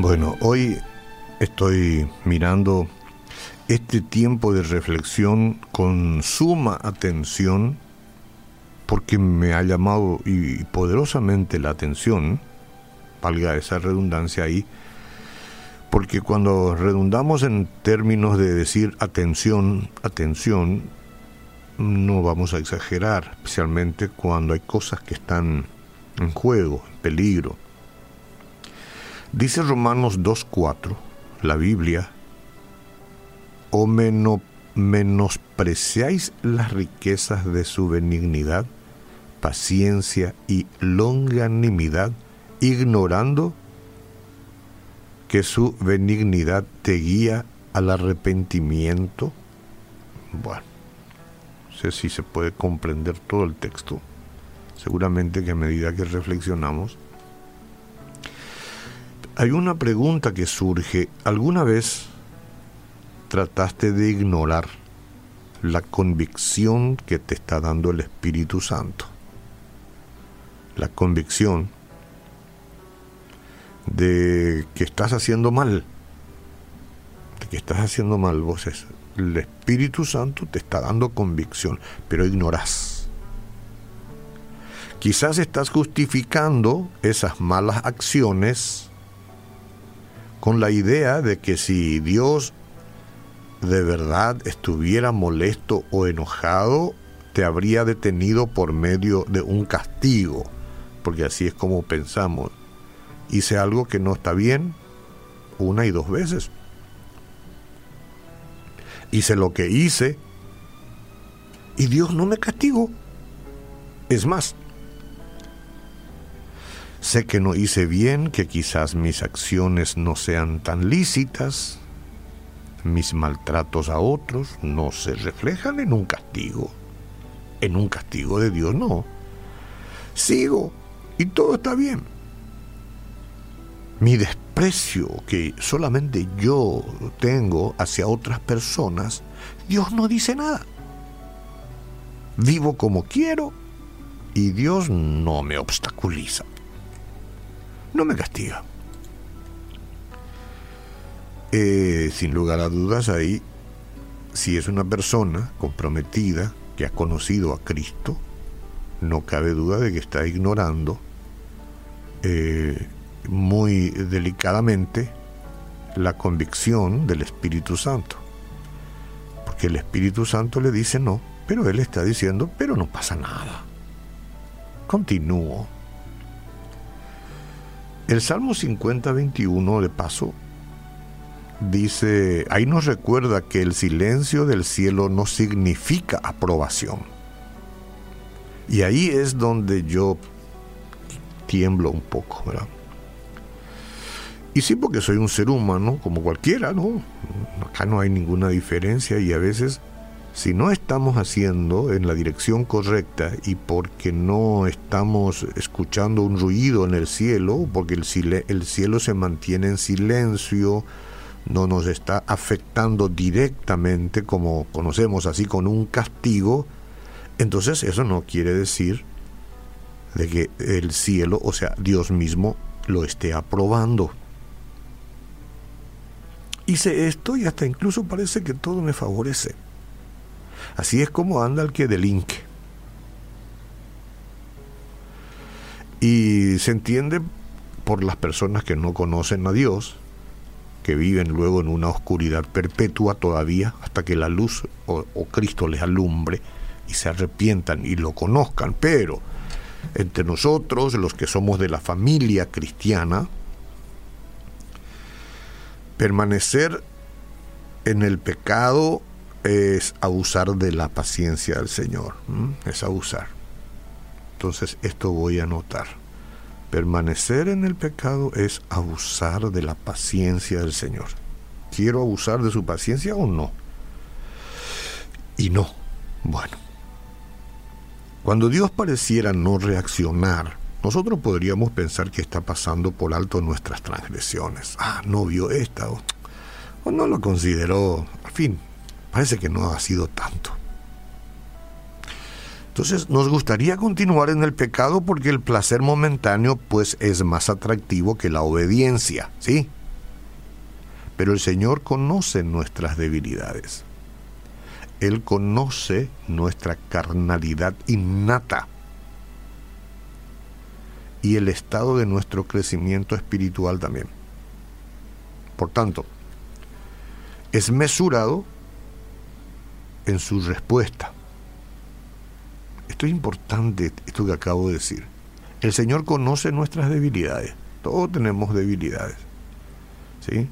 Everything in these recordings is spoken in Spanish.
Bueno, hoy estoy mirando este tiempo de reflexión con suma atención porque me ha llamado y poderosamente la atención, valga esa redundancia ahí, porque cuando redundamos en términos de decir atención, atención, no vamos a exagerar, especialmente cuando hay cosas que están en juego, en peligro. Dice Romanos 2.4, la Biblia, o menospreciáis las riquezas de su benignidad, paciencia y longanimidad, ignorando que su benignidad te guía al arrepentimiento. Bueno, no sé si se puede comprender todo el texto. Seguramente que a medida que reflexionamos, hay una pregunta que surge. ¿Alguna vez trataste de ignorar la convicción que te está dando el Espíritu Santo? La convicción de que estás haciendo mal, de que estás haciendo mal vos. El Espíritu Santo te está dando convicción, pero ignoras. Quizás estás justificando esas malas acciones con la idea de que si Dios de verdad estuviera molesto o enojado, te habría detenido por medio de un castigo, porque así es como pensamos hice algo que no está bien una y dos veces. Hice lo que hice y Dios no me castigó. Es más, sé que no hice bien, que quizás mis acciones no sean tan lícitas, mis maltratos a otros no se reflejan en un castigo. En un castigo de Dios no. Sigo y todo está bien mi desprecio que solamente yo tengo hacia otras personas, Dios no dice nada. Vivo como quiero y Dios no me obstaculiza. No me castiga. Eh, sin lugar a dudas ahí, si es una persona comprometida que ha conocido a Cristo, no cabe duda de que está ignorando eh, muy delicadamente la convicción del Espíritu Santo. Porque el Espíritu Santo le dice no, pero él está diciendo, pero no pasa nada. Continúo. El Salmo 50, 21, de paso, dice, ahí nos recuerda que el silencio del cielo no significa aprobación. Y ahí es donde yo tiemblo un poco, ¿verdad? Y sí, porque soy un ser humano como cualquiera, ¿no? Acá no hay ninguna diferencia y a veces si no estamos haciendo en la dirección correcta y porque no estamos escuchando un ruido en el cielo, porque el, el cielo se mantiene en silencio, no nos está afectando directamente como conocemos así con un castigo, entonces eso no quiere decir de que el cielo, o sea, Dios mismo lo esté aprobando hice esto y hasta incluso parece que todo me favorece. Así es como anda el que delinque. Y se entiende por las personas que no conocen a Dios, que viven luego en una oscuridad perpetua todavía hasta que la luz o, o Cristo les alumbre y se arrepientan y lo conozcan. Pero entre nosotros, los que somos de la familia cristiana, Permanecer en el pecado es abusar de la paciencia del Señor, es abusar. Entonces esto voy a anotar. Permanecer en el pecado es abusar de la paciencia del Señor. ¿Quiero abusar de su paciencia o no? Y no. Bueno. Cuando Dios pareciera no reaccionar nosotros podríamos pensar que está pasando por alto nuestras transgresiones. Ah, no vio esta o, no lo consideró. Al fin, parece que no ha sido tanto. Entonces nos gustaría continuar en el pecado porque el placer momentáneo pues es más atractivo que la obediencia, ¿sí? Pero el Señor conoce nuestras debilidades. Él conoce nuestra carnalidad innata y el estado de nuestro crecimiento espiritual también. Por tanto, es mesurado en su respuesta. Esto es importante, esto que acabo de decir. El Señor conoce nuestras debilidades. Todos tenemos debilidades. ¿Sí?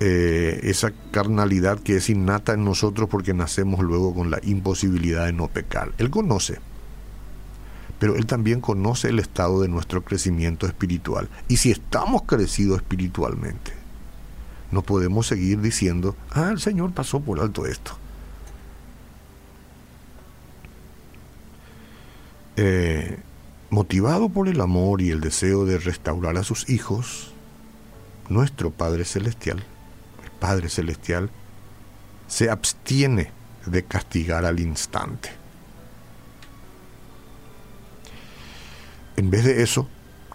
Eh, esa carnalidad que es innata en nosotros porque nacemos luego con la imposibilidad de no pecar. Él conoce, pero Él también conoce el estado de nuestro crecimiento espiritual. Y si estamos crecidos espiritualmente, no podemos seguir diciendo, ah, el Señor pasó por alto esto. Eh, motivado por el amor y el deseo de restaurar a sus hijos, nuestro Padre Celestial Padre Celestial se abstiene de castigar al instante. En vez de eso,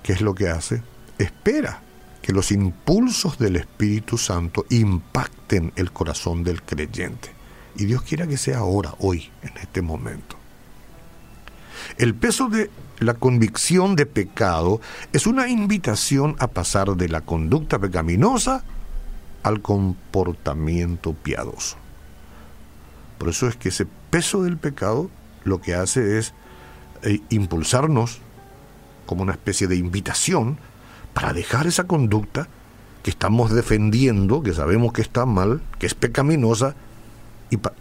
¿qué es lo que hace? Espera que los impulsos del Espíritu Santo impacten el corazón del creyente. Y Dios quiera que sea ahora, hoy, en este momento. El peso de la convicción de pecado es una invitación a pasar de la conducta pecaminosa al comportamiento piadoso. Por eso es que ese peso del pecado lo que hace es eh, impulsarnos como una especie de invitación para dejar esa conducta que estamos defendiendo, que sabemos que está mal, que es pecaminosa,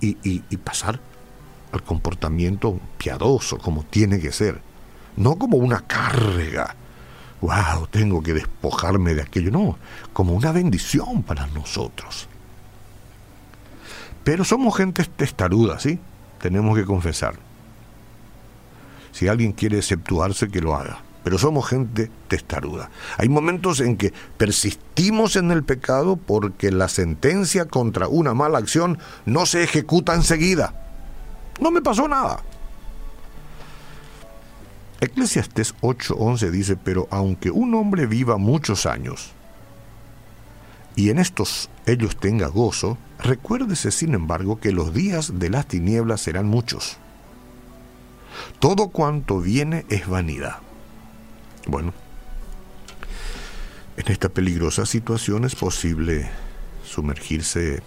y, pasar al comportamiento piadoso como tiene que ser, no como una carga wow, tengo que despojarme de aquello. No, como una bendición para nosotros. Pero somos gente testaruda, ¿sí? Tenemos que confesar. Si alguien quiere exceptuarse, que lo haga. Pero somos gente testaruda. Hay momentos en que persistimos en el pecado porque la sentencia contra una mala acción no se ejecuta enseguida. No me pasó nada. Eclesiastes 8:11 dice, pero aunque un hombre viva muchos años, y en estos ellos tenga gozo, recuérdese sin embargo que los días de las tinieblas serán muchos. Todo cuanto viene es vanidad. Bueno, en esta peligrosa situación es posible sumergirse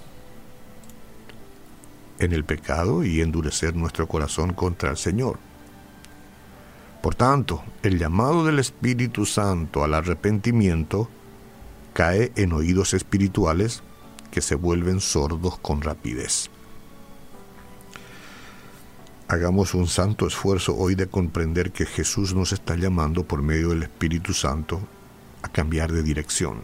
en el pecado y endurecer nuestro corazón contra el Señor. Por tanto, el llamado del Espíritu Santo al arrepentimiento cae en oídos espirituales que se vuelven sordos con rapidez. Hagamos un santo esfuerzo hoy de comprender que Jesús nos está llamando por medio del Espíritu Santo a cambiar de dirección.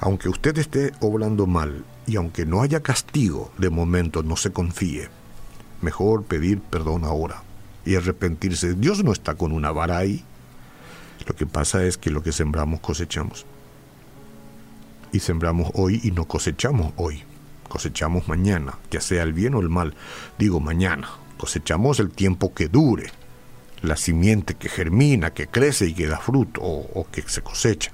Aunque usted esté obrando mal y aunque no haya castigo, de momento no se confíe. Mejor pedir perdón ahora y arrepentirse. Dios no está con una vara ahí. Lo que pasa es que lo que sembramos cosechamos. Y sembramos hoy y no cosechamos hoy. Cosechamos mañana, ya sea el bien o el mal. Digo mañana. Cosechamos el tiempo que dure. La simiente que germina, que crece y que da fruto o, que se cosecha.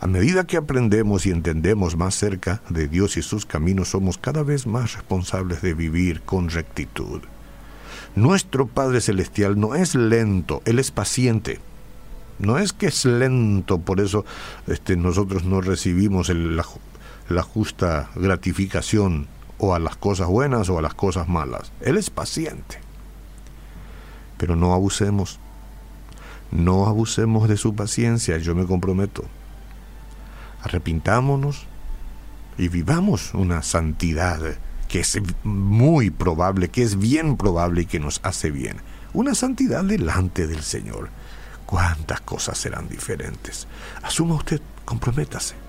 A medida que aprendemos y entendemos más cerca de Dios y sus caminos, somos cada vez más responsables de vivir con rectitud. Nuestro Padre Celestial no es lento, Él es paciente. No es que es lento, por eso este, nosotros no recibimos la, la justa gratificación o a las cosas buenas o a las cosas malas. Él es paciente. Pero no abusemos. No abusemos de su paciencia, yo me comprometo. Arrepintámonos y vivamos una santidad que es muy probable, que es bien probable y que nos hace bien. Una santidad delante del Señor. ¿Cuántas cosas serán diferentes? Asuma usted, comprométase.